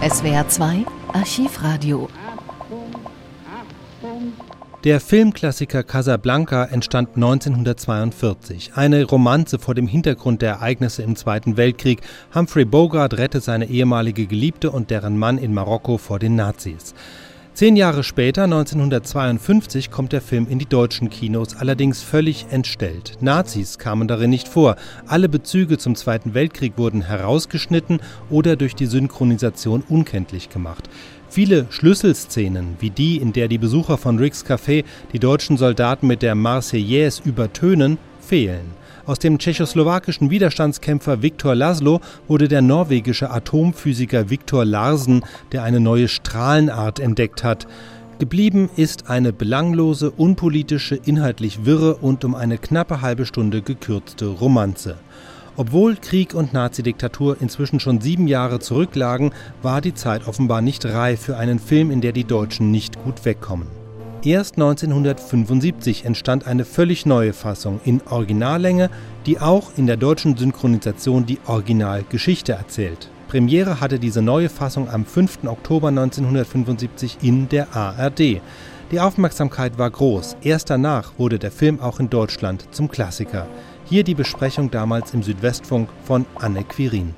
SWR 2 Archivradio. Der Filmklassiker Casablanca entstand 1942. Eine Romanze vor dem Hintergrund der Ereignisse im Zweiten Weltkrieg. Humphrey Bogart rettet seine ehemalige Geliebte und deren Mann in Marokko vor den Nazis. Zehn Jahre später, 1952, kommt der Film in die deutschen Kinos, allerdings völlig entstellt. Nazis kamen darin nicht vor. Alle Bezüge zum Zweiten Weltkrieg wurden herausgeschnitten oder durch die Synchronisation unkenntlich gemacht. Viele Schlüsselszenen, wie die, in der die Besucher von Ricks Café die deutschen Soldaten mit der Marseillaise übertönen, fehlen. Aus dem tschechoslowakischen Widerstandskämpfer Viktor Laszlo wurde der norwegische Atomphysiker Viktor Larsen, der eine neue Strahlenart entdeckt hat. Geblieben ist eine belanglose, unpolitische, inhaltlich wirre und um eine knappe halbe Stunde gekürzte Romanze. Obwohl Krieg und Nazidiktatur inzwischen schon sieben Jahre zurücklagen, war die Zeit offenbar nicht reif für einen Film, in der die Deutschen nicht gut wegkommen. Erst 1975 entstand eine völlig neue Fassung in Originallänge, die auch in der deutschen Synchronisation die Originalgeschichte erzählt. Premiere hatte diese neue Fassung am 5. Oktober 1975 in der ARD. Die Aufmerksamkeit war groß. Erst danach wurde der Film auch in Deutschland zum Klassiker. Hier die Besprechung damals im Südwestfunk von Anne Quirin.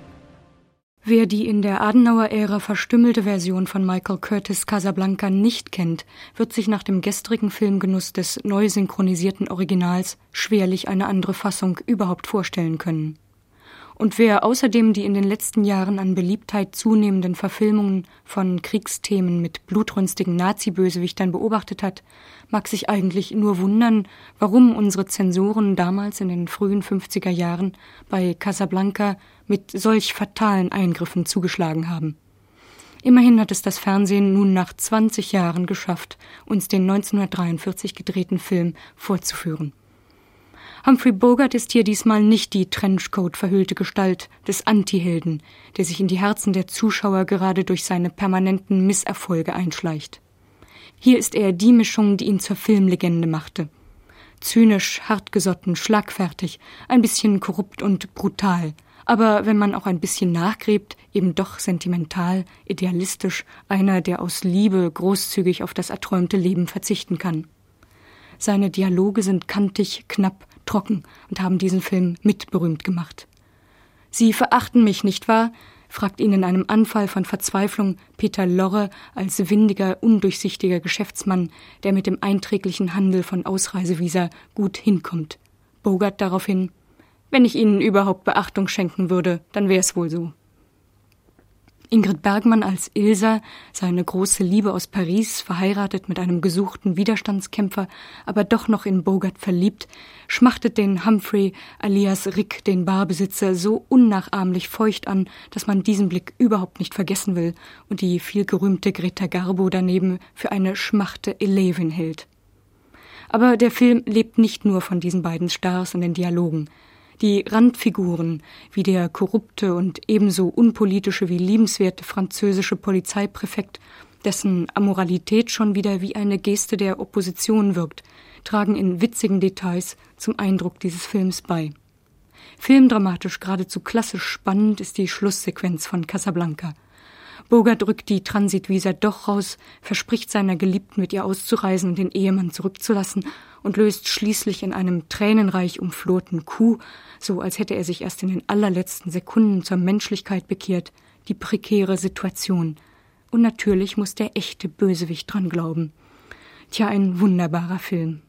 Wer die in der Adenauer-Ära verstümmelte Version von Michael Curtis Casablanca nicht kennt, wird sich nach dem gestrigen Filmgenuss des neu synchronisierten Originals schwerlich eine andere Fassung überhaupt vorstellen können. Und wer außerdem die in den letzten Jahren an Beliebtheit zunehmenden Verfilmungen von Kriegsthemen mit blutrünstigen Nazi-Bösewichtern beobachtet hat, mag sich eigentlich nur wundern, warum unsere Zensoren damals in den frühen 50er Jahren bei Casablanca mit solch fatalen Eingriffen zugeschlagen haben. Immerhin hat es das Fernsehen nun nach 20 Jahren geschafft, uns den 1943 gedrehten Film vorzuführen. Humphrey Bogart ist hier diesmal nicht die Trenchcoat verhüllte Gestalt des Antihelden, der sich in die Herzen der Zuschauer gerade durch seine permanenten Misserfolge einschleicht. Hier ist er die Mischung, die ihn zur Filmlegende machte. Zynisch, hartgesotten, schlagfertig, ein bisschen korrupt und brutal, aber wenn man auch ein bisschen nachgräbt, eben doch sentimental, idealistisch, einer, der aus Liebe großzügig auf das erträumte Leben verzichten kann. Seine Dialoge sind kantig, knapp, trocken und haben diesen Film mitberühmt gemacht. Sie verachten mich, nicht wahr? fragt ihn in einem Anfall von Verzweiflung Peter Lorre als windiger, undurchsichtiger Geschäftsmann, der mit dem einträglichen Handel von Ausreisevisa gut hinkommt. Bogart daraufhin Wenn ich Ihnen überhaupt Beachtung schenken würde, dann wär's wohl so. Ingrid Bergmann als Ilsa, seine große Liebe aus Paris, verheiratet mit einem gesuchten Widerstandskämpfer, aber doch noch in Bogart verliebt, schmachtet den Humphrey alias Rick, den Barbesitzer, so unnachahmlich feucht an, dass man diesen Blick überhaupt nicht vergessen will und die vielgerühmte Greta Garbo daneben für eine schmachte Eleven hält. Aber der Film lebt nicht nur von diesen beiden Stars und den Dialogen. Die Randfiguren, wie der korrupte und ebenso unpolitische wie liebenswerte französische Polizeipräfekt, dessen Amoralität schon wieder wie eine Geste der Opposition wirkt, tragen in witzigen Details zum Eindruck dieses Films bei. Filmdramatisch geradezu klassisch spannend ist die Schlusssequenz von Casablanca. Bogart drückt die Transitvisa doch raus, verspricht seiner Geliebten mit ihr auszureisen und den Ehemann zurückzulassen und löst schließlich in einem tränenreich umflohten Coup, so als hätte er sich erst in den allerletzten Sekunden zur Menschlichkeit bekehrt, die prekäre Situation. Und natürlich muss der echte Bösewicht dran glauben. Tja, ein wunderbarer Film.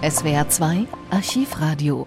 SWR 2 Archivradio.